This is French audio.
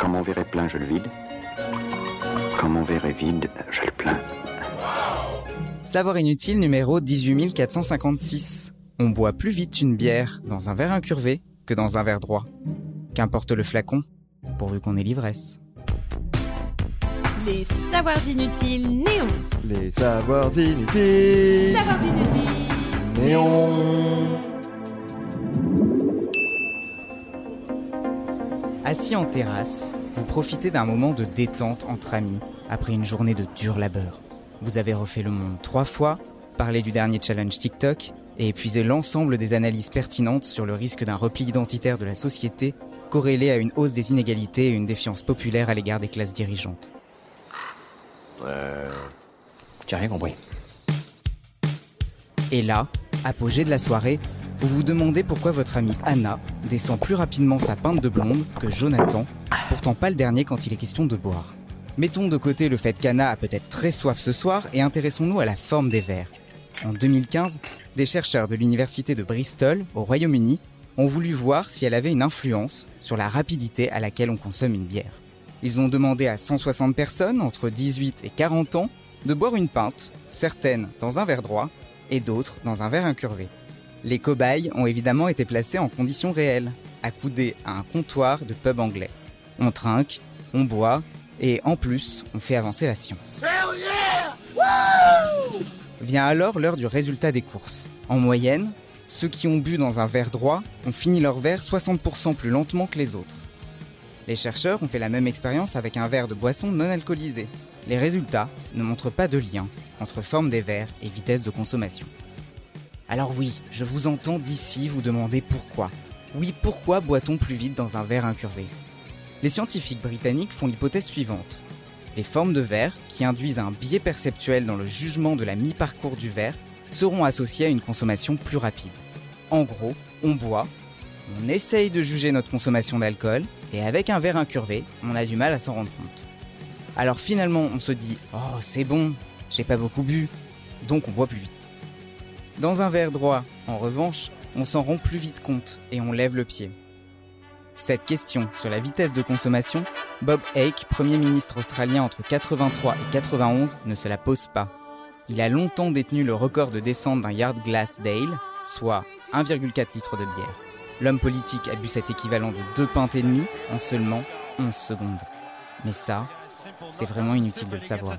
Quand mon verre est plein, je le vide. Quand mon verre est vide, je le plains. Savoir inutile numéro 18456. On boit plus vite une bière dans un verre incurvé que dans un verre droit. Qu'importe le flacon, pourvu qu'on ait l'ivresse. Les savoirs inutiles néons. Les savoirs inutiles. Savoirs inutiles. Néon. Assis en terrasse, vous profitez d'un moment de détente entre amis après une journée de dur labeur. Vous avez refait le monde trois fois, parlé du dernier challenge TikTok et épuisé l'ensemble des analyses pertinentes sur le risque d'un repli identitaire de la société corrélé à une hausse des inégalités et une défiance populaire à l'égard des classes dirigeantes. Euh... J'ai rien compris. Et là, apogée de la soirée, vous vous demandez pourquoi votre amie Anna descend plus rapidement sa pinte de blonde que Jonathan, pourtant pas le dernier quand il est question de boire. Mettons de côté le fait qu'Anna a peut-être très soif ce soir et intéressons-nous à la forme des verres. En 2015, des chercheurs de l'université de Bristol, au Royaume-Uni, ont voulu voir si elle avait une influence sur la rapidité à laquelle on consomme une bière. Ils ont demandé à 160 personnes entre 18 et 40 ans de boire une pinte, certaines dans un verre droit et d'autres dans un verre incurvé. Les cobayes ont évidemment été placés en conditions réelles, accoudés à un comptoir de pub anglais. On trinque, on boit et en plus, on fait avancer la science. Vient alors l'heure du résultat des courses. En moyenne, ceux qui ont bu dans un verre droit ont fini leur verre 60% plus lentement que les autres. Les chercheurs ont fait la même expérience avec un verre de boisson non alcoolisé. Les résultats ne montrent pas de lien entre forme des verres et vitesse de consommation. Alors oui, je vous entends d'ici vous demander pourquoi. Oui, pourquoi boit-on plus vite dans un verre incurvé? Les scientifiques britanniques font l'hypothèse suivante. Les formes de verre, qui induisent un biais perceptuel dans le jugement de la mi-parcours du verre, seront associées à une consommation plus rapide. En gros, on boit, on essaye de juger notre consommation d'alcool, et avec un verre incurvé, on a du mal à s'en rendre compte. Alors finalement, on se dit Oh, c'est bon, j'ai pas beaucoup bu, donc on boit plus vite. Dans un verre droit, en revanche, on s'en rend plus vite compte et on lève le pied. Cette question sur la vitesse de consommation, Bob Hake, Premier ministre australien entre 83 et 91, ne se la pose pas. Il a longtemps détenu le record de descente d'un yard glass Dale, soit 1,4 litres de bière. L'homme politique a bu cet équivalent de deux pintes et demie en seulement 11 secondes. Mais ça, c'est vraiment inutile de le savoir.